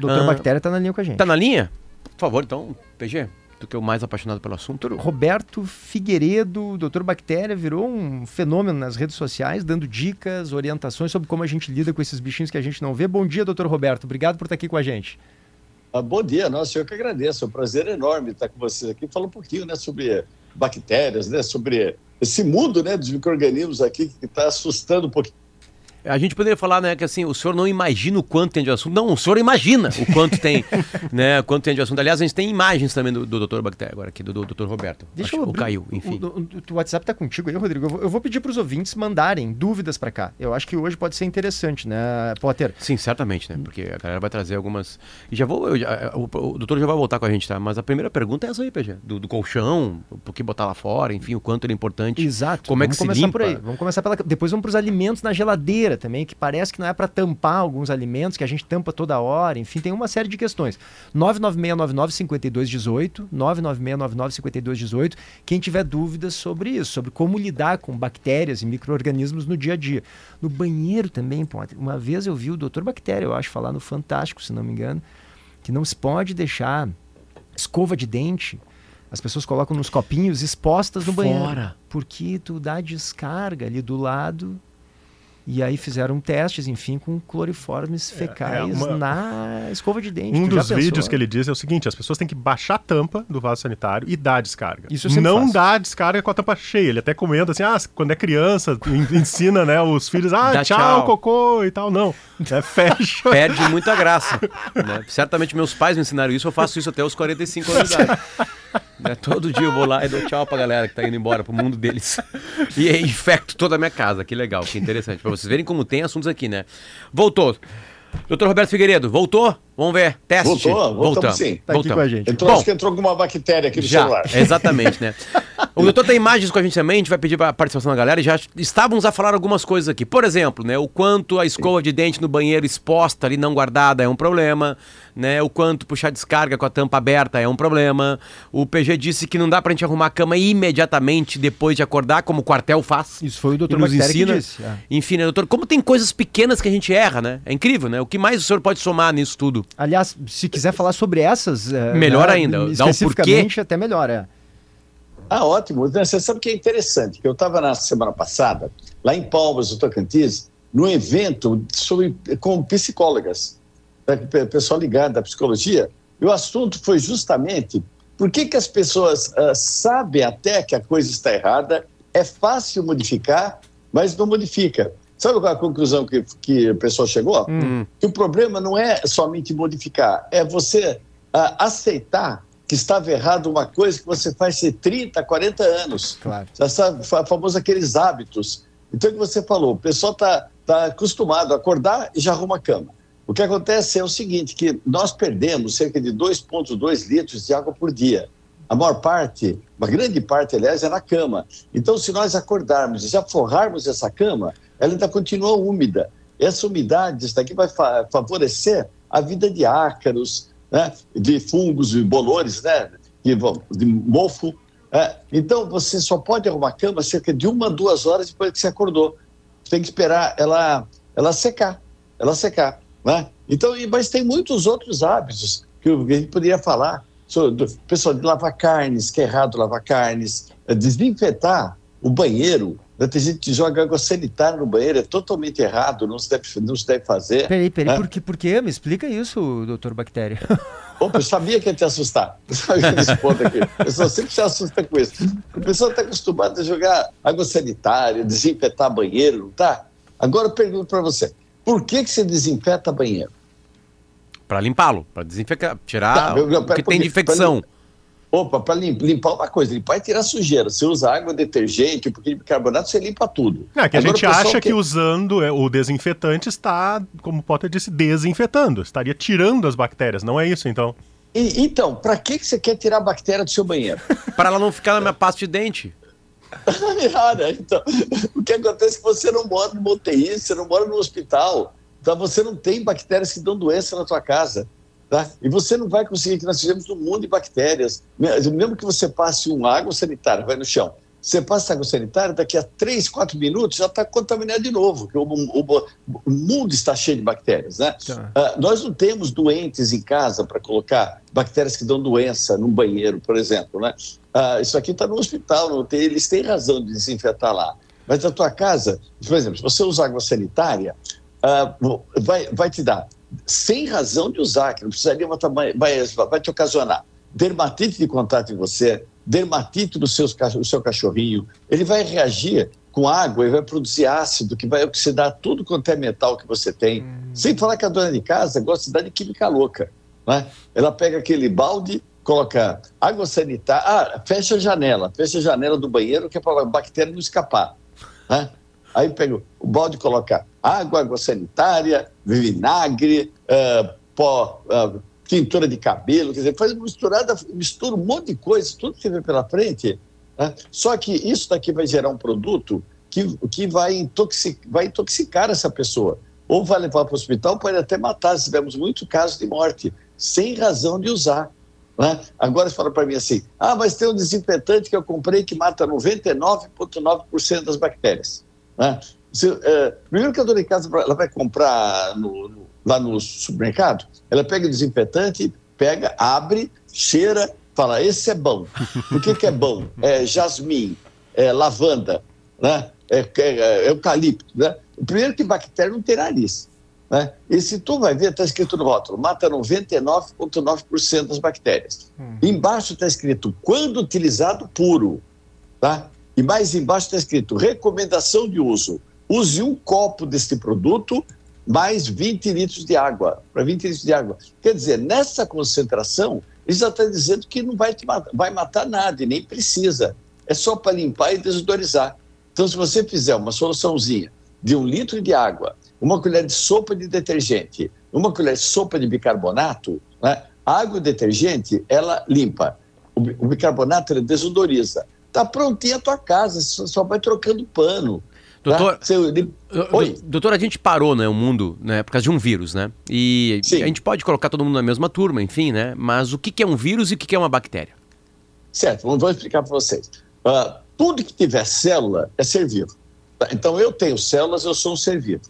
Doutor ah, Bactéria está na linha com a gente. Está na linha? Por favor, então, PG, tu que é o mais apaixonado pelo assunto. Roberto Figueiredo, Doutor Bactéria, virou um fenômeno nas redes sociais, dando dicas, orientações sobre como a gente lida com esses bichinhos que a gente não vê. Bom dia, doutor Roberto. Obrigado por estar aqui com a gente. Ah, bom dia, nossa, eu que agradeço. É um prazer enorme estar com vocês aqui. Falar um pouquinho né, sobre bactérias, né, sobre esse mundo né, dos micro-organismos aqui que está assustando um pouquinho a gente poderia falar, né, que assim, o senhor não imagina o quanto tem de assunto. Não, o senhor imagina o quanto tem, né, quanto tem de assunto. Aliás, a gente tem imagens também do, do Dr. Bactéria agora aqui, do, do Dr. Roberto. Deixa Acho, eu abrir, caiu, enfim. O, o, o, WhatsApp tá contigo aí, Rodrigo. Eu vou, eu vou pedir para os ouvintes mandarem dúvidas para cá. Eu acho que hoje pode ser interessante, né, Potter? Sim, certamente, né, porque a galera vai trazer algumas... E já vou, já, o, o, doutor já vai voltar com a gente, tá? Mas a primeira pergunta é essa aí, PG, do, do colchão, por que botar lá fora, enfim, o quanto ele é importante. Exato. Como vamos é que se limpa? Por aí. Vamos começar pela... Depois vamos para os alimentos na geladeira também, que parece parece que não é para tampar alguns alimentos, que a gente tampa toda hora, enfim, tem uma série de questões. 996995218, 996995218, quem tiver dúvidas sobre isso, sobre como lidar com bactérias e micro-organismos no dia a dia. No banheiro também, uma vez eu vi o doutor Bactéria, eu acho, falar no Fantástico, se não me engano, que não se pode deixar escova de dente as pessoas colocam nos copinhos expostas no Fora. banheiro. Porque tu dá descarga ali do lado e aí fizeram testes, enfim, com cloriformes fecais é, é uma... na escova de dente. Um dos vídeos que ele diz é o seguinte: as pessoas têm que baixar a tampa do vaso sanitário e dar a descarga. Isso eu Não faço. dá a descarga com a tampa cheia. Ele até comenta assim: ah, quando é criança, ensina né, os filhos, ah, tchau, tchau, cocô e tal. Não. É, fecha. Perde muita graça. Né? Certamente meus pais me ensinaram isso, eu faço isso até os 45 anos de idade. Né? Todo dia eu vou lá e dou tchau pra galera que tá indo embora pro mundo deles. E infecto toda a minha casa. Que legal, que interessante. Pra vocês verem como tem assuntos aqui, né? Voltou. Doutor Roberto Figueiredo, voltou? Vamos ver. Teste. Voltou, voltamos sim. Tá voltamos. aqui com a gente. Entrou, Bom, acho que entrou alguma bactéria aqui no já, celular. Exatamente, né? O doutor tem imagens com a gente também, a gente vai pedir a participação da galera e já estávamos a falar algumas coisas aqui. Por exemplo, né, o quanto a escova de dente no banheiro exposta ali, não guardada, é um problema. Né, o quanto puxar descarga com a tampa aberta é um problema. O PG disse que não dá pra gente arrumar a cama imediatamente depois de acordar, como o quartel faz. Isso foi o doutor nos ensina. disse. É. Enfim, né, doutor, como tem coisas pequenas que a gente erra, né? É incrível, né? O que mais o senhor pode somar nisso tudo? Aliás, se quiser falar sobre essas... É, melhor né, ainda, dá o porquê. até melhor, é. Ah, ótimo. Você sabe que é interessante, que eu estava na semana passada, lá em Palmas, no Tocantins, num evento sobre, com psicólogas, né, pessoal ligado à psicologia, e o assunto foi justamente por que, que as pessoas uh, sabem até que a coisa está errada, é fácil modificar, mas não modifica. Sabe qual é a conclusão que, que a pessoa chegou? Hum. Que o problema não é somente modificar, é você uh, aceitar que estava errado uma coisa que você faz há 30, 40 anos. Claro. Essa famosa aqueles hábitos. Então, o que você falou, o pessoal está tá acostumado a acordar e já arruma a cama. O que acontece é o seguinte, que nós perdemos cerca de 2,2 litros de água por dia. A maior parte, uma grande parte, aliás, é na cama. Então, se nós acordarmos e já forrarmos essa cama, ela ainda continua úmida. Essa umidade, daqui vai favorecer a vida de ácaros, né, de fungos e bolores, né, de mofo. É. Então, você só pode arrumar a cama cerca de uma, duas horas depois que você acordou. Você tem que esperar ela, ela secar, ela secar. Né? Então, mas tem muitos outros hábitos que a gente poderia falar. Pessoal, de lavar carnes, que é errado lavar carnes, é desinfetar o banheiro, né? Tem gente que joga água sanitária no banheiro, é totalmente errado, não se deve, não se deve fazer. Peraí, peraí, né? por, que, por quê? Me explica isso, doutor Bactéria. Opa, eu sabia que ia te assustar. Eu sabia desse ponto aqui. A pessoa sempre se assusta com isso. A pessoa está acostumada a jogar água sanitária, desinfetar banheiro, não tá? Agora eu pergunto para você, por que, que você desinfeta banheiro? Para limpá-lo, para desinfetar, tirar tá, o que tem de infecção. Opa, para limpar uma coisa, limpar e tirar sujeira. Você usa água, detergente, um pouquinho de bicarbonato, você limpa tudo. É que a gente acha que... que usando é, o desinfetante está, como o Potter disse, desinfetando. Estaria tirando as bactérias, não é isso então? E, então, para que, que você quer tirar a bactéria do seu banheiro? para ela não ficar na minha pasta de dente. ah, então, o que acontece é que você não mora no UTI, você não mora no hospital. Então você não tem bactérias que dão doença na tua casa. Tá? E você não vai conseguir, que nós fizemos um mundo de bactérias. Mesmo que você passe um água sanitária, vai no chão, Você passa água sanitária, daqui a 3, 4 minutos já está contaminado de novo, porque o, o, o, mundo está cheio de bactérias. Né? Tá. Uh, nós não temos doentes em casa para colocar bactérias que dão doença no banheiro, por exemplo. Né? Uh, isso aqui está no hospital, tem, eles têm razão de desinfetar lá. Mas na tua casa, por exemplo, se você usar água sanitária, uh, vai, vai te dar, sem razão de usar, que não precisaria matar, vai, vai te ocasionar dermatite de contato em você, dermatite do, seus, do seu cachorrinho, ele vai reagir com água e vai produzir ácido que vai oxidar tudo quanto é metal que você tem. Hum. Sem falar que a dona de casa gosta de dar de química louca. Né? Ela pega aquele balde, coloca água sanitária, ah, fecha a janela, fecha a janela do banheiro que é para a bactéria não escapar. Né? Aí pega o balde coloca água, água sanitária, vinagre, uh, pó, uh, tintura de cabelo, quer dizer, faz misturada, mistura um monte de coisa, tudo que vê pela frente. Né? Só que isso daqui vai gerar um produto que, que vai, intoxicar, vai intoxicar essa pessoa. Ou vai levar para o hospital, pode até matar. Tivemos muitos casos de morte, sem razão de usar. Né? Agora você fala para mim assim: ah, mas tem um desinfetante que eu comprei que mata 99,9% das bactérias. Né? Se, é, primeiro que a dona de casa ela vai comprar no, no lá no supermercado, ela pega o desinfetante, pega, abre, cheira, fala, esse é bom. Por que, que é bom? É jasmim, é lavanda, né? é, é, é eucalipto. Né? O primeiro que bactéria não tem nariz. Né? E se tu vai ver, está escrito no rótulo, mata 99,9% das bactérias. Hum. Embaixo está escrito, quando utilizado puro. Tá? E mais embaixo está escrito, recomendação de uso. Use um copo deste produto mais 20 litros de água, para 20 litros de água. Quer dizer, nessa concentração, ele já está dizendo que não vai, matar, vai matar nada e nem precisa. É só para limpar e desodorizar. Então, se você fizer uma soluçãozinha de um litro de água, uma colher de sopa de detergente, uma colher de sopa de bicarbonato, né? a água e detergente, ela limpa. O, bicarbonato, ele desodoriza. Está prontinha a tua casa, só, só vai trocando pano. Doutor, tá? Oi. doutor, a gente parou, né, o mundo, né, por causa de um vírus, né? E Sim. a gente pode colocar todo mundo na mesma turma, enfim, né? Mas o que, que é um vírus e o que, que é uma bactéria? Certo, vou explicar para vocês. Uh, tudo que tiver célula é ser vivo. Tá? Então, eu tenho células, eu sou um ser vivo.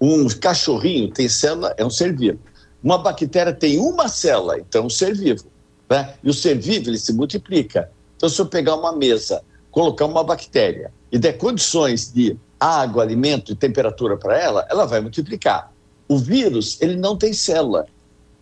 Um cachorrinho tem célula, é um ser vivo. Uma bactéria tem uma célula, então é um ser vivo. Né? E o ser vivo, ele se multiplica. Então, se eu pegar uma mesa, colocar uma bactéria e der condições de água, alimento e temperatura para ela, ela vai multiplicar. O vírus, ele não tem célula.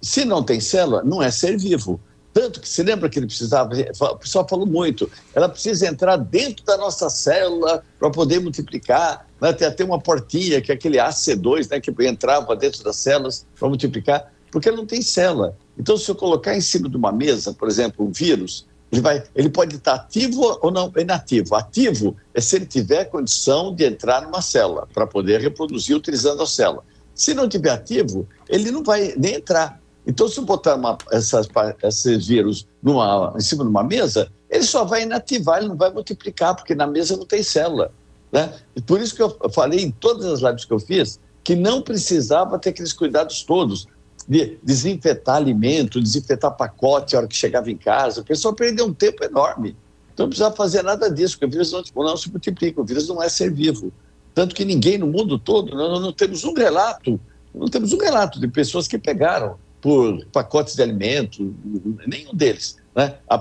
Se não tem célula, não é ser vivo. Tanto que se lembra que ele precisava, o pessoal falou muito, ela precisa entrar dentro da nossa célula para poder multiplicar. Né? Tem até uma portinha, que é aquele AC2, né, que entrava dentro das células para multiplicar, porque ela não tem célula. Então, se eu colocar em cima de uma mesa, por exemplo, um vírus, ele, vai, ele pode estar ativo ou não inativo. Ativo é se ele tiver condição de entrar numa célula para poder reproduzir utilizando a célula. Se não tiver ativo, ele não vai nem entrar. Então, se eu botar uma, essas, esses vírus numa, em cima de uma mesa, ele só vai inativar, ele não vai multiplicar, porque na mesa não tem célula. Né? Por isso que eu falei em todas as lives que eu fiz que não precisava ter aqueles cuidados todos de desinfetar alimento, desinfetar pacote a hora que chegava em casa. O pessoal perdeu um tempo enorme. Então não precisava fazer nada disso, porque o vírus não, não se multiplica, o vírus não é ser vivo. Tanto que ninguém no mundo todo, nós não temos um relato, não temos um relato de pessoas que pegaram por pacotes de alimento, nenhum deles. Né? A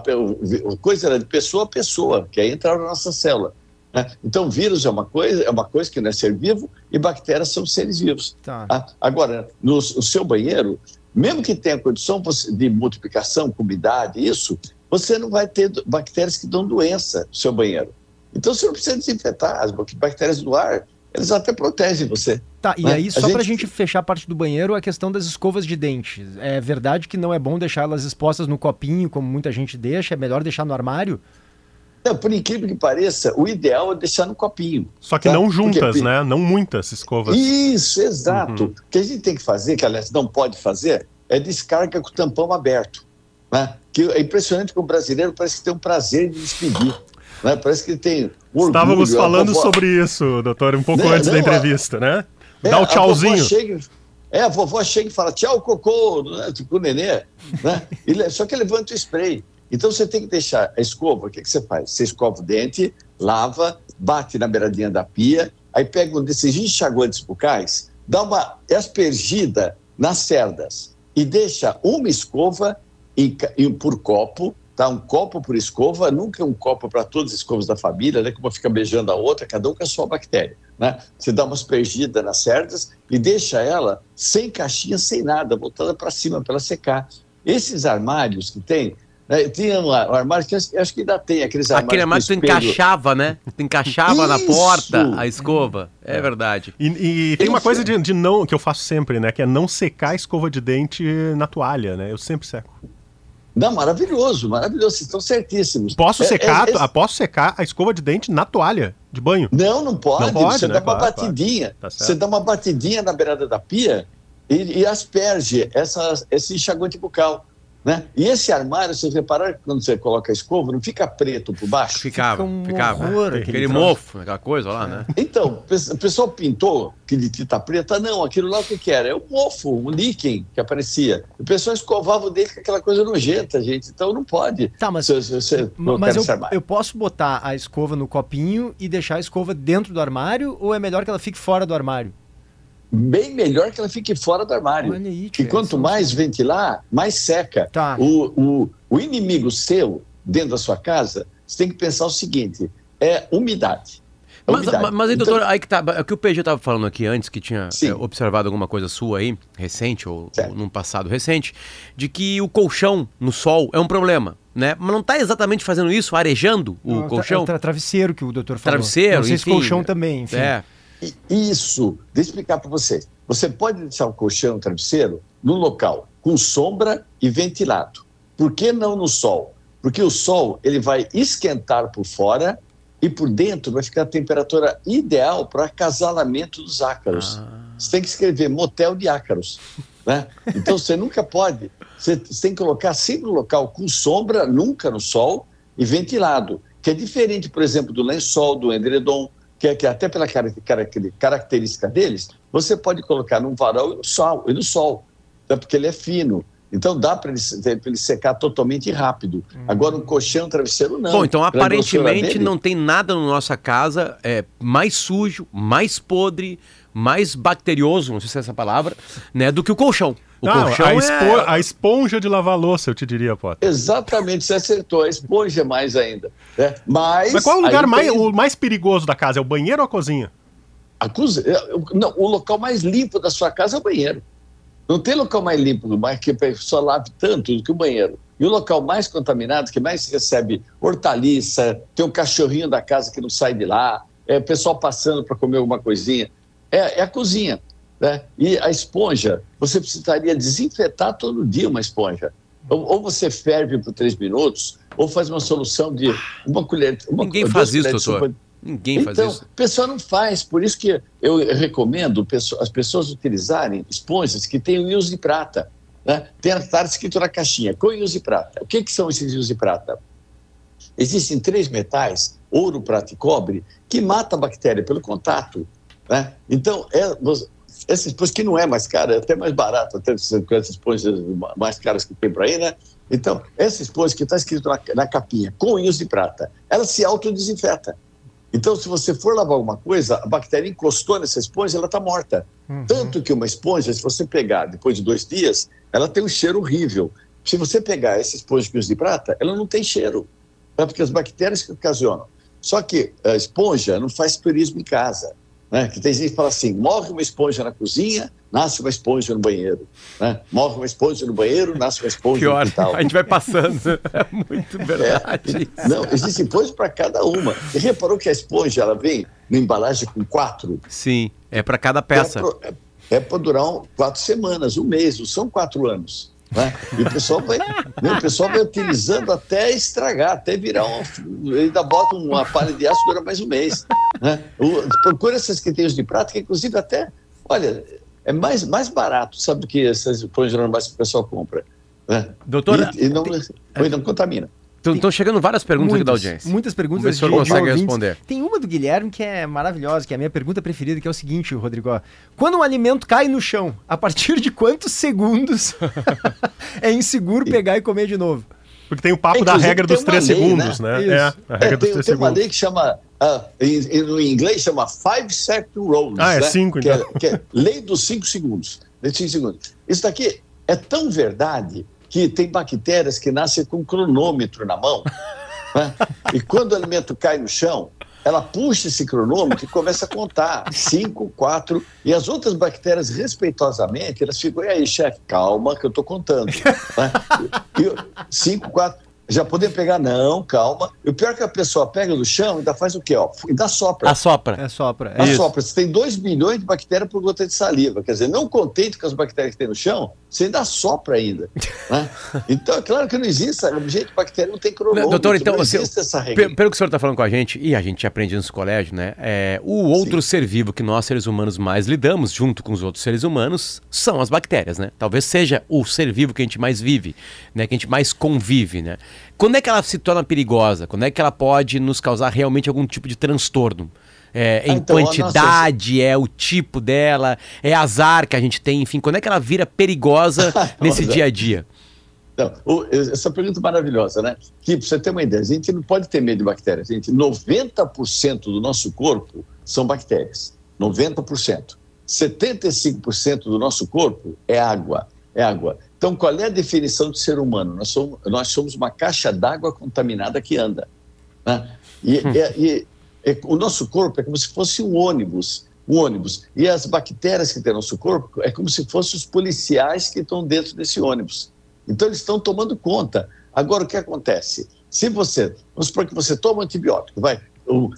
coisa era de pessoa a pessoa, que aí entraram na nossa célula. Né? Então, vírus é uma coisa, é uma coisa que não é ser vivo e bactérias são seres vivos. Tá. Ah, agora, no, no, seu banheiro, mesmo que tenha condição de multiplicação, umidade, isso, você não vai ter bactérias que dão doença no seu banheiro. Então, você não precisa desinfetar. As bactérias do ar, eles até protegem você. Tá, e né? aí, só para a gente... gente fechar a parte do banheiro, a questão das escovas de dentes. É verdade que não é bom deixá-las expostas no copinho, como muita gente deixa, é melhor deixar no armário? Não, por incrível que pareça, o ideal é deixar no copinho. Só que tá? não juntas, Porque... né? Não muitas escovas. Isso, exato. Uhum. O que a gente tem que fazer, que aliás não pode fazer, é descarga com o tampão aberto. Né? Que é impressionante que o brasileiro parece que tem um prazer de despedir. Né? Parece que tem orgulho. Estávamos falando vovó... sobre isso, doutor, um pouco né? antes não, da entrevista, né? É, Dá o tchauzinho. A chega, é, a vovó chega e fala tchau, cocô, né? tipo o nenê. Né? Ele, só que levanta o spray. Então você tem que deixar a escova, o que, que você faz? Você escova o dente, lava, bate na beiradinha da pia, aí pega um desses enxaguantes bucais, dá uma aspergida nas cerdas e deixa uma escova em, em, por copo, tá? Um copo por escova, nunca um copo para todas as escovas da família, né? Como fica beijando a outra, cada um com a sua bactéria, né? Você dá uma aspergida nas cerdas e deixa ela sem caixinha, sem nada, voltada para cima para ela secar. Esses armários que tem, né, tinha um armário que acho que ainda tem aqueles armários. Aquele armário que tu encaixava, né? Tu encaixava na porta a escova. É, é. verdade. E, e tem uma coisa de, de, não que eu faço sempre, né? Que é não secar a escova de dente na toalha, né? Eu sempre seco. Não, maravilhoso, maravilhoso. Vocês estão certíssimos. Posso é, secar, é, é... posso secar a escova de dente na toalha de banho? Não, não pode. Não pode você né? dá uma claro, batidinha. Claro. Tá você dá uma batidinha na beirada da pia e, e asperge essa, esse enxaguante bucal. Né? E esse armário, vocês repararam que quando você coloca a escova, não fica preto por baixo? Ficava, fica um ficava. Horror, aquele, aquele mofo, aquela coisa lá, né? Então, o pessoal pintou que de tinta preta, não, aquilo lá o que, que era? É o mofo, um líquen que aparecia. O pessoal escovava o dente com aquela coisa nojenta, gente. Então não pode. Tá, mas, se, se, se mas eu, eu posso botar a escova no copinho e deixar a escova dentro do armário ou é melhor que ela fique fora do armário? Bem melhor que ela fique fora do armário. Aí, que quanto mais ventilar, mais seca. Tá. O, o, o inimigo seu dentro da sua casa, você tem que pensar o seguinte: é umidade. É mas, mas, mas aí, doutor, então, aí que tá. É o que o PG estava falando aqui antes, que tinha é, observado alguma coisa sua aí, recente, ou, ou, num passado recente, de que o colchão no sol é um problema. Né? Mas não está exatamente fazendo isso, arejando o não, colchão? É tra travesseiro que o doutor falou. Travesseiro, não sei enfim. colchão também, enfim. É. Isso, deixa eu explicar para vocês. Você pode deixar o colchão, o travesseiro, no local com sombra e ventilado. Por que não no sol? Porque o sol ele vai esquentar por fora e por dentro vai ficar a temperatura ideal para acasalamento dos ácaros. Ah. Você tem que escrever motel de ácaros. Né? Então você nunca pode. Você tem que colocar sempre no local com sombra, nunca no sol, e ventilado. Que é diferente, por exemplo, do lençol, do edredom, que, é, que até pela característica deles, você pode colocar num varal e no sol, e no sol né, porque ele é fino. Então dá para ele, ele, secar totalmente rápido. Hum. Agora um colchão, um travesseiro não. Bom, então aparentemente não tem nada na nossa casa é, mais sujo, mais podre, mais bacterioso, não sei se é essa palavra, né, do que o colchão. O não, colchão a, espo é... a esponja de lavar louça, eu te diria, Potter. Exatamente, você acertou. A esponja é mais ainda. Né? Mas, Mas qual é o lugar mais, tem... o mais perigoso da casa? É o banheiro ou a cozinha? A cozinha. É, não, o local mais limpo da sua casa é o banheiro. Não tem local mais limpo, mais que a pessoa lave tanto do que o banheiro. E o local mais contaminado, que mais recebe hortaliça, tem um cachorrinho da casa que não sai de lá, é o pessoal passando para comer alguma coisinha, é, é a cozinha. Né? E a esponja, você precisaria desinfetar todo dia uma esponja. Ou, ou você ferve por três minutos, ou faz uma solução de uma colher. Uma, Ninguém faz isso, doutor. Ninguém então, faz isso. Então, o pessoal não faz. Por isso que eu recomendo as pessoas utilizarem esponjas que têm íons de prata. Né? Tem estar escrito na caixinha, com íons de prata. O que, que são esses íons de prata? Existem três metais, ouro, prata e cobre, que matam a bactéria pelo contato. Né? Então, é, essa esponja que não é mais cara, é até mais barato, até essas esponjas mais caras que tem por aí, né? Então, essa esponja que está escrito na, na, capinha, com íons de prata, ela se autodesinfeta. Então, se você for lavar alguma coisa, a bactéria encostou nessa esponja, ela está morta. Uhum. Tanto que uma esponja, se você pegar depois de dois dias, ela tem um cheiro horrível. Se você pegar essa esponja com íons de prata, ela não tem cheiro. É porque as bactérias que ocasionam. Só que a esponja não faz turismo em casa. Né? Que tem gente que fala assim: morre uma esponja na cozinha, nasce uma esponja no banheiro. Né? Morre uma esponja no banheiro, nasce uma esponja Pior, no quintal. A gente vai passando. É muito verdade. É, não, existe esponja para cada uma. E reparou que a esponja ela vem na embalagem com quatro? Sim, é para cada peça. É para é durar um, quatro semanas, um mês, não são quatro anos. Né? E o pessoal vai, né, o pessoal vai utilizando até estragar, até virar um. Ainda bota uma palha de aço dura mais um mês. Né? procura essas que tem os de que inclusive até, olha, é mais, mais barato, sabe, do que essas pães normais que o pessoal compra. Né? Doutora. E, e não, tem... não contamina. Estão chegando várias perguntas muitas, aqui da audiência. Muitas perguntas. Vamos ver se o senhor consegue responder. Tem uma do Guilherme que é maravilhosa, que é a minha pergunta preferida, que é o seguinte, Rodrigo. Quando um alimento cai no chão, a partir de quantos segundos é inseguro pegar e comer de novo? Porque tem o papo Inclusive, da regra dos três lei, segundos, né? né? É, a regra é, dos tem, três tem segundos. uma lei que chama, uh, em, no inglês chama Five Second Rules. Ah, é né? cinco, então. Que é, que é lei dos cinco segundos. Lei dos cinco segundos. Isso daqui é tão verdade que tem bactérias que nascem com um cronômetro na mão. né? E quando o alimento cai no chão, ela puxa esse cronômetro e começa a contar. Cinco, quatro. E as outras bactérias, respeitosamente, elas ficam, e aí, chefe, calma que eu estou contando. Né? E, cinco, quatro. Já podem pegar, não, calma. E o pior é que a pessoa pega do chão e ainda faz o quê? Ó, ainda sopra. Assopra. É sopra. É Assopra. Você tem 2 milhões de bactérias por gota de saliva. Quer dizer, não contente com as bactérias que tem no chão, você ainda sopra ainda. Né? Então, é claro que não existe. Gente, bactéria não tem cronômetro. Doutor, então, não existe essa regra. Pelo que o senhor está falando com a gente, e a gente aprende isso no colégio, né? É, o outro Sim. ser vivo que nós, seres humanos, mais lidamos, junto com os outros seres humanos, são as bactérias, né? Talvez seja o ser vivo que a gente mais vive, né? Que a gente mais convive, né? Quando é que ela se torna perigosa? Quando é que ela pode nos causar realmente algum tipo de transtorno? É, em então, quantidade, nossa... é o tipo dela, é azar que a gente tem, enfim, quando é que ela vira perigosa nesse dia a dia? Não, essa pergunta é maravilhosa, né? Que, para você ter uma ideia, a gente não pode ter medo de bactérias. Gente, 90% do nosso corpo são bactérias. 90%. 75% do nosso corpo é água. É água. Então, qual é a definição de ser humano? Nós somos, nós somos uma caixa d'água contaminada que anda. Né? E, hum. e, e, o nosso corpo é como se fosse um ônibus. Um ônibus. E as bactérias que tem no nosso corpo é como se fossem os policiais que estão dentro desse ônibus. Então, eles estão tomando conta. Agora, o que acontece? Se você, vamos supor que você toma um antibiótico, vai,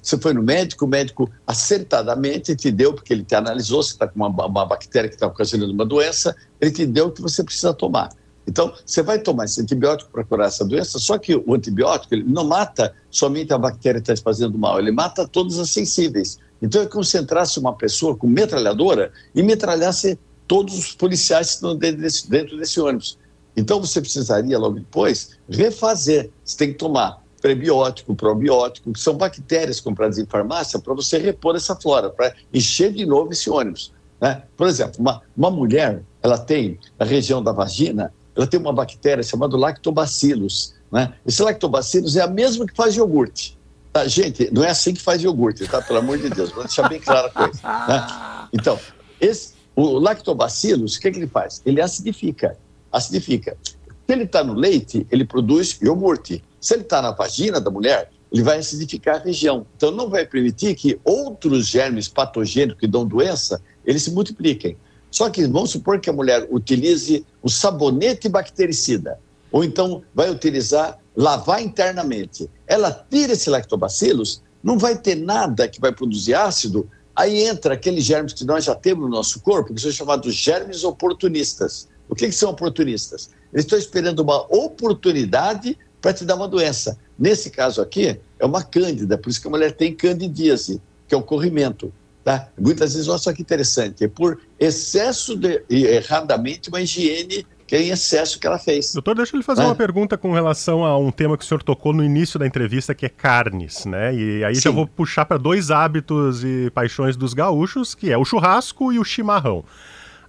você foi no médico, o médico acertadamente te deu, porque ele te analisou, você está com uma, uma bactéria que está ocasionando uma doença, ele te deu o que você precisa tomar. Então, você vai tomar esse antibiótico para curar essa doença, só que o antibiótico ele não mata somente a bactéria que está fazendo mal, ele mata todas as sensíveis. Então, é como se entrasse uma pessoa com metralhadora e metralhasse todos os policiais que estão dentro desse, dentro desse ônibus. Então, você precisaria, logo depois, refazer. Você tem que tomar prebiótico, probiótico, que são bactérias compradas em farmácia para você repor essa flora, para encher de novo esse ônibus. Né? Por exemplo, uma, uma mulher, ela tem, na região da vagina, ela tem uma bactéria chamada lactobacillus. Né? Esse lactobacillus é a mesma que faz iogurte. Tá? Gente, não é assim que faz iogurte, tá? Pelo amor de Deus, vou deixar bem clara a coisa. Né? Então, esse, o lactobacillus, o que, é que ele faz? Ele acidifica. Acidifica. Se ele está no leite, ele produz iogurte. Se ele está na vagina da mulher, ele vai acidificar a região. Então, não vai permitir que outros germes patogênicos que dão doença, eles se multipliquem. Só que vamos supor que a mulher utilize o sabonete bactericida, ou então vai utilizar lavar internamente. Ela tira esse lactobacillus, não vai ter nada que vai produzir ácido, aí entra aqueles germes que nós já temos no nosso corpo, que são chamados germes oportunistas. O que, que são oportunistas? Eles estão esperando uma oportunidade para te dar uma doença. Nesse caso aqui, é uma cândida, por isso que a mulher tem candidíase, que é o corrimento. Tá? Muitas vezes, olha só que interessante, é por excesso de, erradamente, uma higiene que é em excesso que ela fez. Doutor, deixa eu lhe fazer é. uma pergunta com relação a um tema que o senhor tocou no início da entrevista, que é carnes, né? E aí Sim. já vou puxar para dois hábitos e paixões dos gaúchos, que é o churrasco e o chimarrão.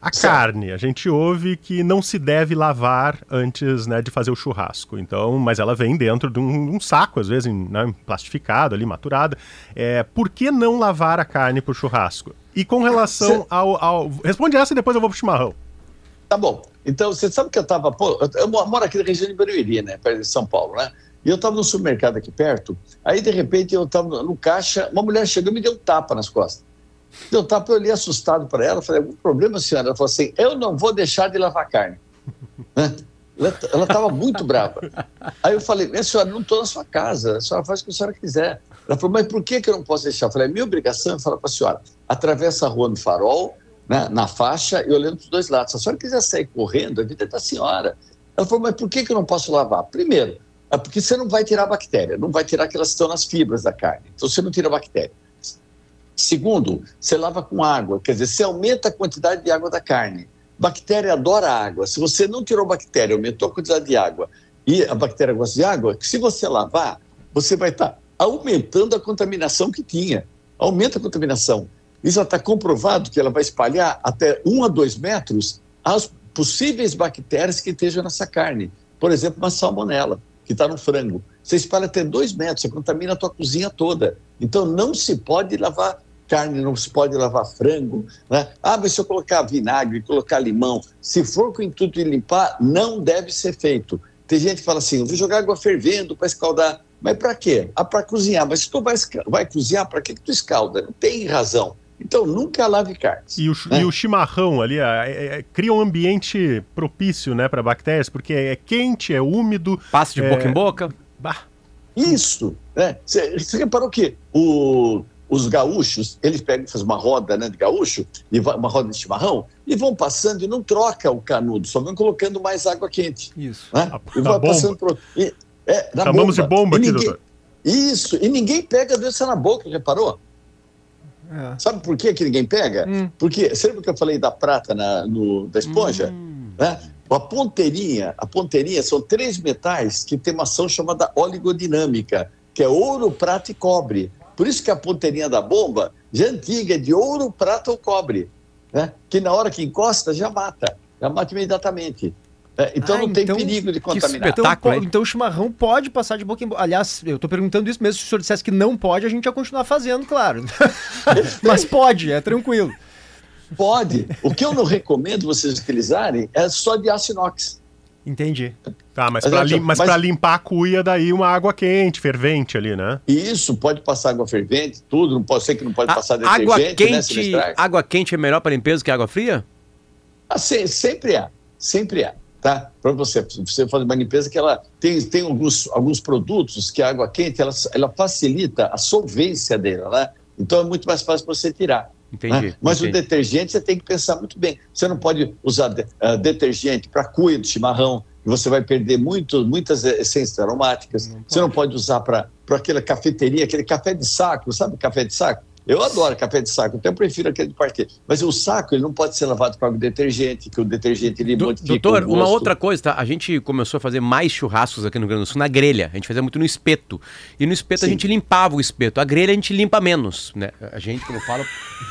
A certo. carne, a gente ouve que não se deve lavar antes né, de fazer o churrasco. Então, mas ela vem dentro de um, um saco, às vezes né, plastificado ali, maturada. É, por que não lavar a carne para o churrasco? E com relação ao, ao, Responde essa e depois eu vou pro chimarrão. Tá bom. Então, você sabe que eu estava. Eu moro aqui na região de Barueri, né? Perto de São Paulo, né? E eu estava no supermercado aqui perto. Aí, de repente, eu estava no caixa. Uma mulher chegou e me deu um tapa nas costas. Tapa, eu olhei assustado para ela, falei, algum problema, senhora? Ela falou assim, eu não vou deixar de lavar carne. Né? Ela estava muito brava. Aí eu falei, minha senhora, não estou na sua casa, a senhora faz o que a senhora quiser. Ela falou, mas por que, que eu não posso deixar? Eu falei, é minha obrigação é falar para a senhora, atravessa a rua no farol, né, na faixa e olhando para os dois lados. Se a senhora quiser sair correndo, a vida é da senhora. Ela falou, mas por que, que eu não posso lavar? Primeiro, é porque você não vai tirar a bactéria, não vai tirar aquelas que estão nas fibras da carne. Então você não tira a bactéria. Segundo, você lava com água, quer dizer, você aumenta a quantidade de água da carne. Bactéria adora água. Se você não tirou bactéria, aumentou a quantidade de água e a bactéria gosta de água, se você lavar, você vai estar tá aumentando a contaminação que tinha. Aumenta a contaminação. Isso já está comprovado que ela vai espalhar até um a dois metros as possíveis bactérias que estejam nessa carne. Por exemplo, uma salmonela que está no frango. Você espalha até dois metros, você contamina a tua cozinha toda. Então não se pode lavar carne, não se pode lavar frango. Né? Ah, mas se eu colocar vinagre, colocar limão, se for com o intuito de limpar, não deve ser feito. Tem gente que fala assim, eu vou jogar água fervendo para escaldar. Mas para quê? Ah, para cozinhar. Mas se tu vai, vai cozinhar, para que, que tu escalda? Não tem razão. Então, nunca lave carnes. E o, né? e o chimarrão ali é, é, é, cria um ambiente propício né, para bactérias, porque é quente, é úmido. Passa de boca em boca. Bah. Isso. Você né? reparou que o, os gaúchos, eles pegam fazem uma roda né, de gaúcho, e uma roda de chimarrão, e vão passando e não troca o canudo, só vão colocando mais água quente. Isso. Né? A, e vai passando pro, e, é, Chamamos bomba. de bomba aqui, ninguém, doutor. Isso, e ninguém pega a doença na boca, reparou? É. Sabe por que, que ninguém pega? Hum. Porque, lembra que eu falei da prata na, no, da esponja? Hum. Né? A ponteirinha, a ponteirinha são três metais que tem uma ação chamada oligodinâmica, que é ouro, prata e cobre. Por isso que a ponteirinha da bomba, já é antiga, é de ouro, prata ou cobre. Né? Que na hora que encosta, já mata. Já mata imediatamente. É, então ah, não tem então, perigo de contaminar. Então, então o chimarrão pode passar de boca em boca. Aliás, eu estou perguntando isso mesmo. Se o senhor dissesse que não pode, a gente ia continuar fazendo, claro. Mas pode, é tranquilo. Pode. O que eu não recomendo vocês utilizarem é só de aço inox. Entendi. Tá, mas para lim mas limpar a cuia, daí uma água quente, fervente ali, né? Isso, pode passar água fervente, tudo. Não pode ser que não pode a passar detergente, água né, quente, né, Água quente é melhor para limpeza que água fria? Ah, se, sempre é, sempre é tá? Para você, você fazer uma limpeza que ela tem, tem alguns, alguns produtos que a água quente ela, ela facilita a solvência dela, né? Então é muito mais fácil para você tirar. Entendi. Né? Mas entendi. o detergente você tem que pensar muito bem. Você não pode usar de, uh, detergente para cuia do chimarrão, você vai perder muito, muitas essências aromáticas. Não você não pode usar para aquela cafeteria, aquele café de saco, sabe café de saco? Eu adoro café de saco, até prefiro aquele de parquet. Mas o saco ele não pode ser lavado com água detergente, que o detergente ele Do, Doutor, uma outra coisa, tá? A gente começou a fazer mais churrascos aqui no Rio Grande do Sul na grelha. A gente fazia muito no espeto. E no espeto Sim. a gente limpava o espeto. A grelha a gente limpa menos, né? A gente, como eu falo,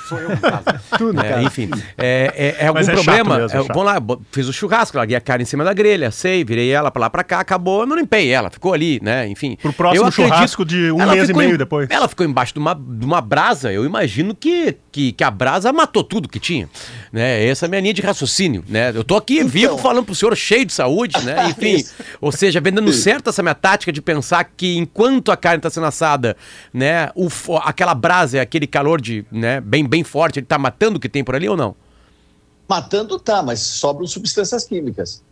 sou eu no caso. Tudo, é, enfim, é, é, é algum é problema. Mesmo, é, vamos lá, fiz o churrasco, larguei a carne em cima da grelha, sei, virei ela pra lá pra cá, acabou, eu não limpei ela, ficou ali, né? Enfim. Pro próximo churrasco de um mês e meio em, depois. Ela ficou embaixo de uma, de uma brasa, eu imagino que que, que, a brasa matou tudo que tinha. Né? Essa é a minha linha de raciocínio. Né? Eu tô aqui então... vivo falando pro senhor cheio de saúde, né? Enfim, ou seja, vendendo certo essa minha tática de pensar que enquanto a carne está sendo assada, né, o, aquela brasa, aquele calor de, né, bem, bem forte, ele está matando o que tem por ali ou não? Matando tá, mas sobram substâncias químicas.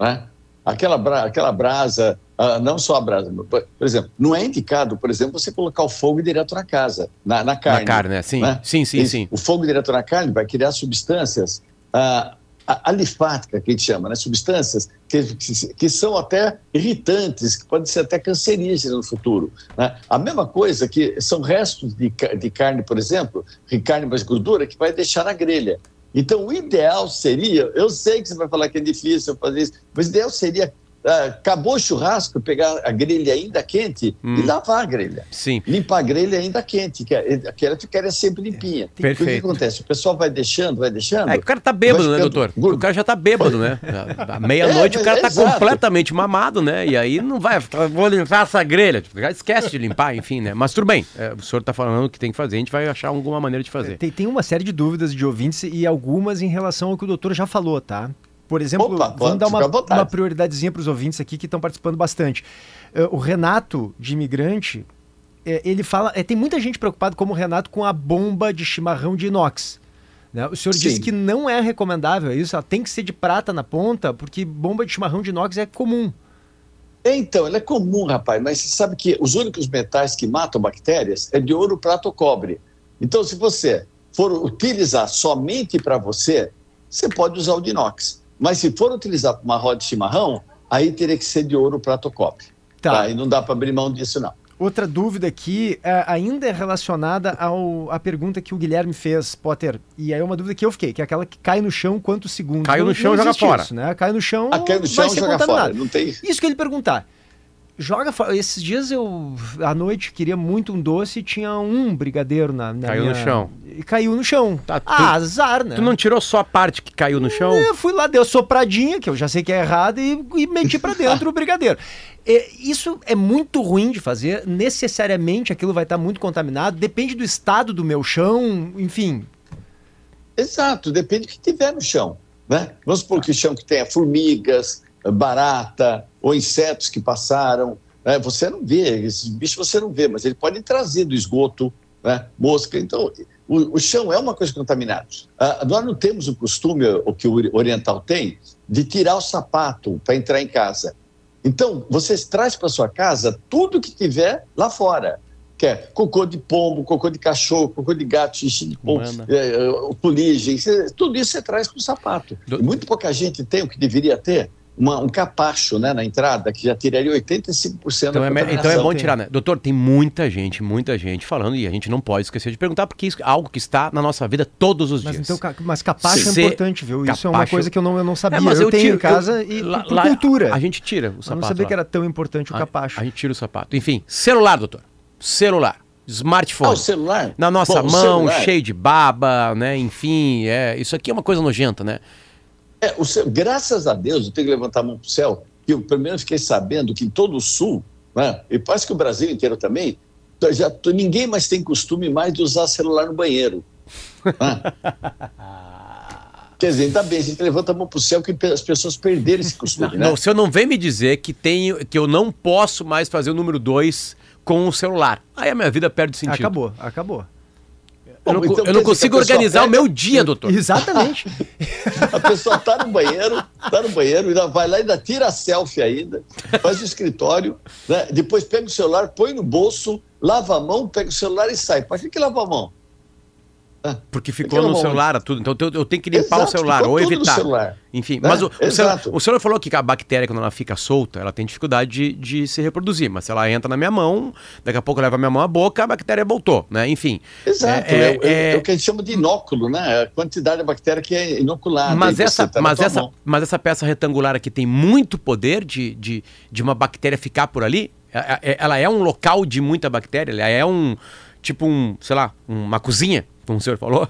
Né? Aquela, bra aquela brasa, uh, não só a brasa, por exemplo, não é indicado, por exemplo, você colocar o fogo direto na casa, na, na carne. Na carne, né? Sim, né? sim, sim, sim. O fogo direto na carne vai criar substâncias uh, alifática, que a gente chama, né? substâncias que, que, que, são até irritantes, que podem ser até cancerígenas no futuro. Né? A mesma coisa que são restos de, de carne, por exemplo, de carne mais gordura, que vai deixar na grelha. Então, o ideal seria, eu sei que você vai falar que é difícil fazer isso, mas o ideal seria acabou o churrasco, pegar a grelha ainda quente hum. e lavar a grelha. Sim. Limpar a grelha ainda quente, que aquela que é sempre limpinha. É, perfeito. O que acontece? O pessoal vai deixando, vai deixando. É, o cara tá bêbado, né, doutor? O cara já tá bêbado, né? À meia-noite é, o cara tá exato. completamente mamado, né? E aí não vai, vou limpar essa grelha. Já esquece de limpar, enfim, né? Mas tudo bem, é, o senhor tá falando que tem que fazer, a gente vai achar alguma maneira de fazer. Tem, tem uma série de dúvidas de ouvintes e algumas em relação ao que o doutor já falou, tá? Por exemplo, Opa, vamos dar uma, uma prioridadezinha para os ouvintes aqui que estão participando bastante. Uh, o Renato, de imigrante, é, ele fala. É, tem muita gente preocupada, como o Renato, com a bomba de chimarrão de inox. Né? O senhor Sim. disse que não é recomendável isso, ela tem que ser de prata na ponta, porque bomba de chimarrão de inox é comum. Então, ela é comum, rapaz, mas você sabe que os únicos metais que matam bactérias é de ouro, prata ou cobre. Então, se você for utilizar somente para você, você pode usar o de inox. Mas se for utilizar uma roda de chimarrão, aí teria que ser de ouro prato cobre. Tá. tá? E não dá para abrir mão disso, não. Outra dúvida aqui é, ainda é relacionada ao, à pergunta que o Guilherme fez, Potter. E aí é uma dúvida que eu fiquei, que é aquela que cai no chão quantos segundos. Caiu no chão e joga fora. Isso, né? Cai no chão, ah, cai no chão vai ser contaminado. Fora. Não tem... Isso que ele perguntar. Joga. Esses dias eu, à noite, queria muito um doce e tinha um brigadeiro na. na caiu minha... no chão. E caiu no chão. Tá, tu, ah, azar, né? Tu não tirou só a parte que caiu no chão? Eu fui lá, deu sopradinha, que eu já sei que é errado, e, e meti para dentro o brigadeiro. É, isso é muito ruim de fazer. Necessariamente aquilo vai estar muito contaminado. Depende do estado do meu chão, enfim. Exato, depende do que tiver no chão. Né? Vamos supor que o chão que tenha formigas, barata ou insetos que passaram. Né? Você não vê, esses bichos você não vê, mas eles podem trazer do esgoto, né? mosca. Então, o, o, chão é uma coisa contaminada. Ah, nós não temos o costume, o que o oriental tem, de tirar o sapato para entrar em casa. Então, você traz para sua casa tudo que tiver lá fora. Que é cocô de pombo, cocô de cachorro, cocô de gato, xixi de pombo, é, é, tudo isso você traz para o sapato. Do... Muito pouca gente tem o que deveria ter uma, um capacho né, na entrada, que já tiraria 85% então da é, Então é bom tirar, né? Doutor, tem muita gente, muita gente falando, e a gente não pode esquecer de perguntar, porque isso é algo que está na nossa vida todos os mas, dias. Então, mas capacho é importante, viu? Capacho... Isso é uma coisa que eu não, eu não sabia. É, mas eu, eu tenho tiro, em casa eu, e lá, por cultura. A gente tira o sapato. Eu não sabia lá. que era tão importante o capacho. A, a gente tira o sapato. Enfim, celular, doutor. Celular smartphone. Ah, o celular? Na nossa Bom, mão, cheio de baba, né? Enfim, é, isso aqui é uma coisa nojenta, né? É, o céu, graças a Deus, eu tenho que levantar a mão para o céu, que eu pelo menos fiquei sabendo que em todo o Sul, né, e parece que o Brasil inteiro também, já, ninguém mais tem costume mais de usar celular no banheiro. Né? Quer dizer, ainda bem, a gente levanta a mão para o céu que as pessoas perderam esse costume. Não, né? não, o senhor não vem me dizer que, tenho, que eu não posso mais fazer o número 2 com o celular. Aí a minha vida perde sentido. Acabou, acabou. Eu não, então, eu não consigo organizar pega... o meu dia, doutor. Exatamente. a pessoa está no banheiro, está no banheiro, ainda vai lá, ainda tira a selfie ainda, faz o escritório, né? depois pega o celular, põe no bolso, lava a mão, pega o celular e sai. Para que, que lava a mão? Porque ficou no celular tudo. Então eu tenho que limpar Exato, o celular ou evitar. Enfim, né? mas o, o, senhor, o, senhor, falou que a bactéria, quando ela fica solta, ela tem dificuldade de, de, se reproduzir. Mas se ela entra na minha mão, daqui a pouco leva a minha mão à boca, a bactéria voltou, né? Enfim. Exato. É, é, é, é o que a gente chama de inóculo, né? A quantidade de bactéria que é inoculada. Mas essa, tá mas, essa, mas essa peça retangular aqui tem muito poder de, de, de uma bactéria ficar por ali? É, é, ela é um local de muita bactéria? Ela é um, tipo um, sei lá, uma cozinha? Como o senhor falou?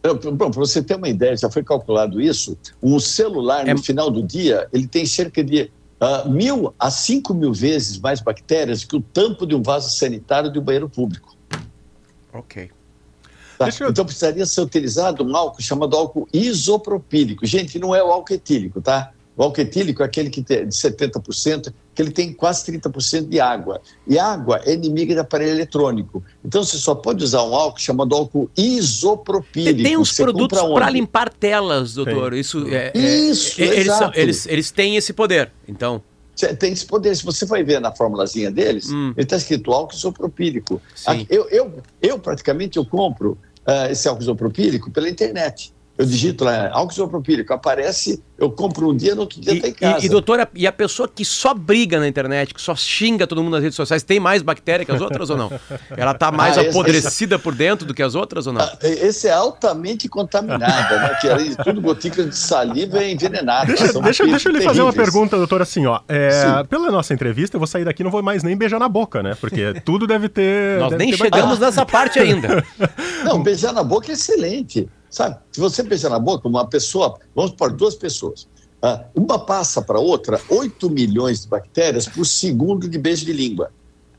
Para você ter uma ideia, já foi calculado isso, um celular, é... no final do dia, ele tem cerca de uh, mil a cinco mil vezes mais bactérias que o tampo de um vaso sanitário de um banheiro público. Ok. Tá? Eu... Então precisaria ser utilizado um álcool chamado álcool isopropílico. Gente, não é o álcool etílico, tá? O álcool etílico é aquele que tem de 70%, que ele tem quase 30% de água. E água é inimiga de aparelho eletrônico. Então você só pode usar um álcool chamado álcool isopropílico. Tem uns produtos para limpar telas, doutor. Isso, é, é, Isso, é, eles, são, eles, eles têm esse poder, então. Tem esse poder. Se você vai ver na formulazinha deles, hum. ele está escrito álcool isopropílico. Eu, eu, eu, praticamente, eu compro uh, esse álcool isopropílico pela internet. Eu digito lá, álcool isopropílico, aparece, eu compro um dia, no outro dia está em casa. E, e, doutora, e a pessoa que só briga na internet, que só xinga todo mundo nas redes sociais, tem mais bactéria que as outras ou não? Ela está mais ah, apodrecida esse... por dentro do que as outras ou não? Ah, esse é altamente contaminada, né? Que além de tudo, gotícula de saliva é envenenada. Deixa, deixa, deixa eu lhe fazer uma pergunta, doutor, assim, ó. É, pela nossa entrevista, eu vou sair daqui não vou mais nem beijar na boca, né? Porque tudo deve ter. Nós deve nem ter chegamos nessa parte ainda. Não, beijar na boca é excelente. Sabe? Se você beijar na boca, uma pessoa, vamos por duas pessoas, ah, uma passa para outra 8 milhões de bactérias por segundo de beijo de língua.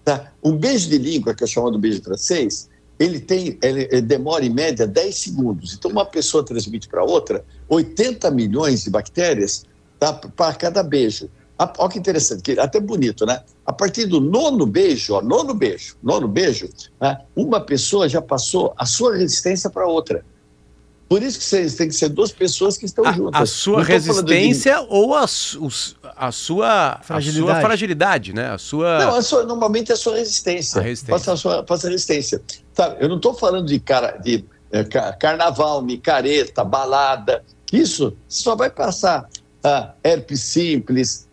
Tá? Um beijo de língua, que é chamado beijo francês, ele tem, ele demora em média 10 segundos. Então, uma pessoa transmite para outra 80 milhões de bactérias tá, para cada beijo. Olha que interessante, que até bonito, né? A partir do nono beijo, ó, nono beijo, nono beijo, né, uma pessoa já passou a sua resistência para outra. Por isso que vocês têm que ser duas pessoas que estão a, juntas. A sua resistência de... ou a, os, a, sua, fragilidade. a sua fragilidade, né? A sua... Não, a sua, normalmente é a sua resistência. A resistência. Passa a sua passa a resistência. Tá, eu não estou falando de, cara, de é, carnaval, micareta, balada. Isso só vai passar ah, herpes simples,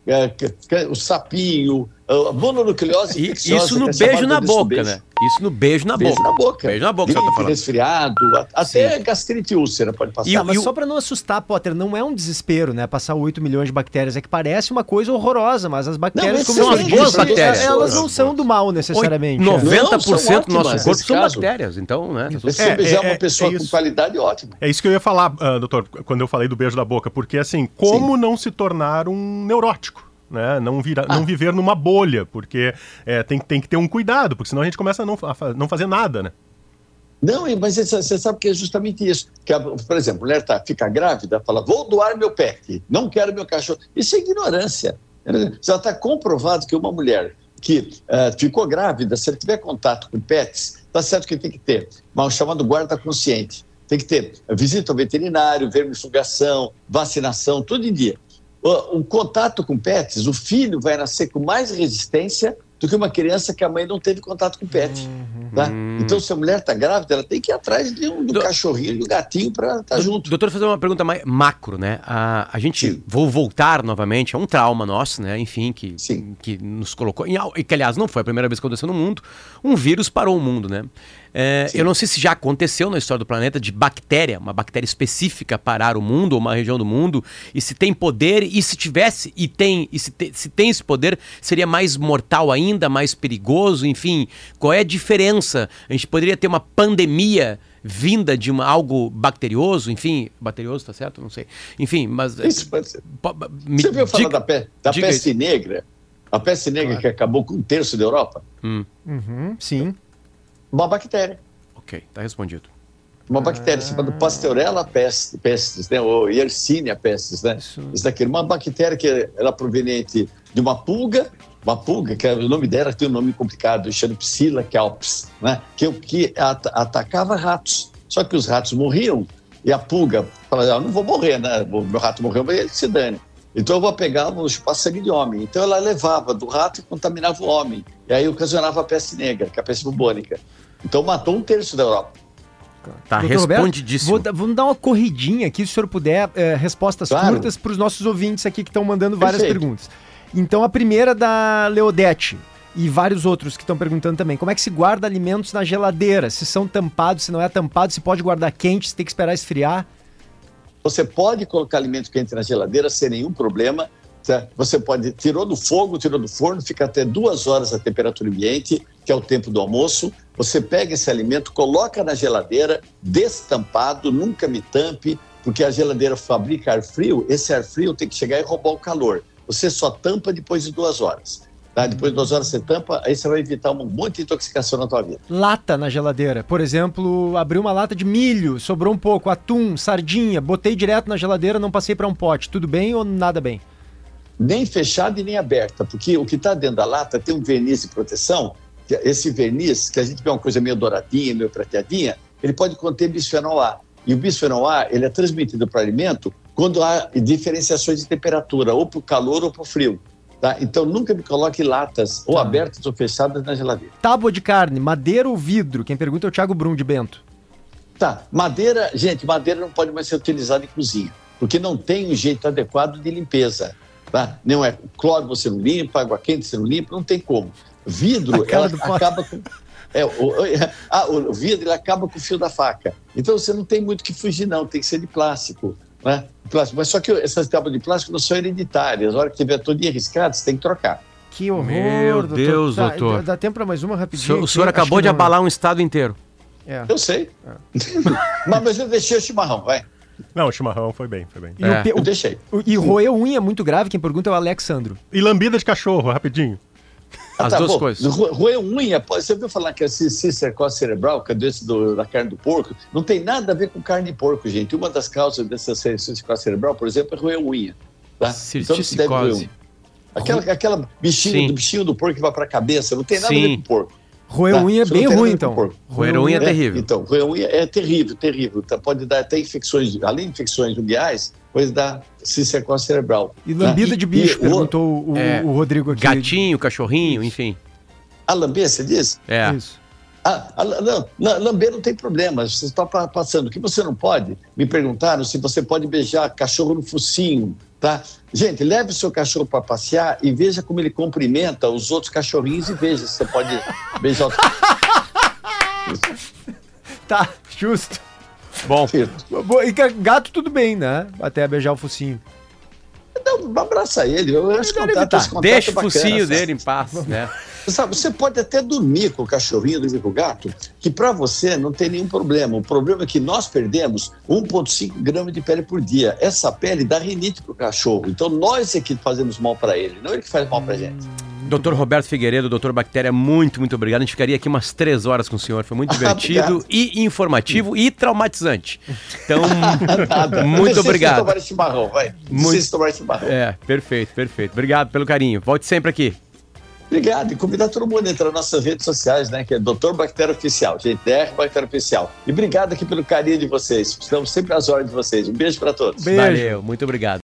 o sapinho, a mononucleose infecciosa. Isso no beijo na boca, né? Isso no beijo na beijo boca. Na boca. Beijo na boca, Gripe, resfriado, até Sim. gastrite úlcera pode passar. E, mas só para não assustar, Potter, não é um desespero, né? Passar 8 milhões de bactérias. É que parece uma coisa horrorosa, mas as bactérias não, são as boas bactérias. Elas não são do mal necessariamente. 90% do nosso corpo são bactérias. Então, né? Se é, beijar é, uma pessoa é com qualidade, ótimo. É isso que eu ia falar, uh, doutor, quando eu falei do beijo da boca. Porque, assim, como Sim. não se tornar um neurótico? Né? Não, vira, ah. não viver numa bolha, porque é, tem, tem que ter um cuidado, porque senão a gente começa a não, a não fazer nada, né? Não, mas você sabe que é justamente isso. Que, por exemplo, a mulher tá, fica grávida, fala, vou doar meu pet, não quero meu cachorro. Isso é ignorância. Já está comprovado que uma mulher que uh, ficou grávida, se ela tiver contato com pets, está certo que tem que ter mal chamado guarda consciente. Tem que ter visita ao veterinário, vermifugação, vacinação, tudo em dia o, o contato com pets, o filho vai nascer com mais resistência do que uma criança que a mãe não teve contato com pet. Uhum. Tá? Então, se a mulher está grávida, ela tem que ir atrás de um, do, do cachorrinho e do gatinho para estar tá junto. Doutor, fazer uma pergunta mais macro, né? A, a gente, Sim. vou voltar novamente, é um trauma nosso, né? Enfim, que, Sim. que nos colocou, e que aliás não foi a primeira vez que aconteceu no mundo, um vírus parou o mundo, né? É, eu não sei se já aconteceu na história do planeta de bactéria, uma bactéria específica parar o mundo ou uma região do mundo, e se tem poder, e se tivesse, e tem, e se, te, se tem esse poder, seria mais mortal ainda, mais perigoso, enfim, qual é a diferença? A gente poderia ter uma pandemia vinda de uma, algo bacterioso, enfim, bacterioso, tá certo? Não sei. Enfim, mas. Isso pode ser. Me, Você viu falar da, pe da peste isso. negra? A peste negra claro. que acabou com um terço da Europa? Hum. Uhum, sim. Uma bactéria. Ok, está respondido. Uma bactéria chamada Pasteurella pestis, pestis né? ou Yersinia pestis, né? Isso. Isso daqui, uma bactéria que era proveniente de uma pulga, uma pulga, que o nome dela tem um nome complicado, Xanopsila calpis, né? Que, que at atacava ratos. Só que os ratos morriam e a pulga falava, ah, não vou morrer, né? Meu rato morreu, mas ele se dane. Então eu vou pegar, vou chupar sangue de homem. Então ela levava do rato e contaminava o homem. E aí ocasionava a peste negra, que é a peste bubônica. Então matou um terço da Europa. Tá respondidíssimo. Roberto, vou, vamos dar uma corridinha aqui, se o senhor puder, é, respostas claro. curtas para os nossos ouvintes aqui que estão mandando várias Perfeito. perguntas. Então a primeira da Leodete e vários outros que estão perguntando também. Como é que se guarda alimentos na geladeira? Se são tampados, se não é tampado, se pode guardar quente, se tem que esperar esfriar? Você pode colocar alimento quente na geladeira sem nenhum problema. Tá? Você pode, tirou do fogo, tirou do forno, fica até duas horas a temperatura ambiente, que é o tempo do almoço. Você pega esse alimento, coloca na geladeira, destampado, nunca me tampe, porque a geladeira fabrica ar frio. Esse ar frio tem que chegar e roubar o calor. Você só tampa depois de duas horas. Tá? Depois de duas horas você tampa, aí você vai evitar um monte de intoxicação na tua vida. Lata na geladeira. Por exemplo, abri uma lata de milho, sobrou um pouco, atum, sardinha, botei direto na geladeira, não passei para um pote. Tudo bem ou nada bem? Nem fechada e nem aberta, porque o que está dentro da lata tem um verniz de proteção. Esse verniz, que a gente vê uma coisa meio douradinha, meio prateadinha, ele pode conter bisfenol A. E o bisfenol A ele é transmitido para o alimento quando há diferenciações de temperatura, ou para o calor ou para o frio. Tá? Então nunca me coloque latas ou tá. abertas ou fechadas na geladeira. Tábua de carne, madeira ou vidro? Quem pergunta é o Thiago Brum de Bento. Tá, madeira, gente, madeira não pode mais ser utilizada em cozinha, porque não tem um jeito adequado de limpeza. Tá? Não é cloro você não limpa, água quente você não limpa, não tem como. Vidro, ela acaba com. É, o, ah, o vidro ele acaba com o fio da faca. Então você não tem muito que fugir, não, tem que ser de plástico. Né? Plástico. Mas só que essas tábuas de plástico não são hereditárias. A hora que tiver todo arriscado, você tem que trocar. Que horror, Meu doutor. Deus, tá, doutor. Dá tempo para mais uma rapidinho. O senhor, acabou de não... abalar um estado inteiro. É. Eu sei. É. mas, mas eu deixei o chimarrão, vai. Não, o chimarrão foi bem, foi bem. E é. o, eu deixei. O, e roer unha é muito grave, quem pergunta é o Alexandro. E lambida de cachorro, rapidinho. Ah, As tá, duas bom. coisas. Roer unha, você ouviu falar que a cistercose cerebral, que é doença do, da carne do porco, não tem nada a ver com carne de porco, gente. Uma das causas dessa cistercose cerebral, por exemplo, é roer unha. Tá? Então roer unha. Aquela, aquela bichinho, do bichinho do porco que vai para a cabeça, não tem nada Sim. a ver com porco. Roer tá? unha é bem ruim, então. Roer unha é, é terrível. Então, roer unha é terrível, terrível. Tá? Pode dar até infecções, além de infecções unguiais, pode dar cistercose cerebral. E lambida né? de bicho, e, perguntou o, é, o, Rodrigo aqui. Gatinho, cachorrinho, enfim. A lamber, você diz? É. Isso. Ah, a, não, lamber não tem problema, você está passando. O que você não pode, me perguntaram se você pode beijar cachorro no focinho, Tá? Gente, leve o seu cachorro para passear e veja como ele cumprimenta os outros cachorrinhos e veja se você pode beijar o. tá, justo. Bom. E gato tudo bem, né? Até beijar o focinho. Então, abraça ele. Eu acho que Deixa o focinho dele em paz, né? Sabe, você pode até dormir com o cachorrinho, dormir com o gato, que para você não tem nenhum problema. O problema é que nós perdemos 1,5 gramas de pele por dia. Essa pele dá rinite pro cachorro. Então nós é que fazemos mal para ele, não ele que faz mal pra gente. Doutor Roberto Figueiredo, doutor Bactéria, muito, muito obrigado. A gente ficaria aqui umas três horas com o senhor. Foi muito divertido e informativo e traumatizante. Então, muito obrigado. tomar esse marrão, vai. Muito... tomar esse marrão. É, perfeito, perfeito. Obrigado pelo carinho. Volte sempre aqui. Obrigado. E convidar todo mundo a entrar nas nossas redes sociais, né? Que é Doutor Bactéria Oficial, GTR Bactéria Oficial. E obrigado aqui pelo carinho de vocês. Estamos sempre às ordens de vocês. Um beijo para todos. Beijo. Valeu, muito obrigado.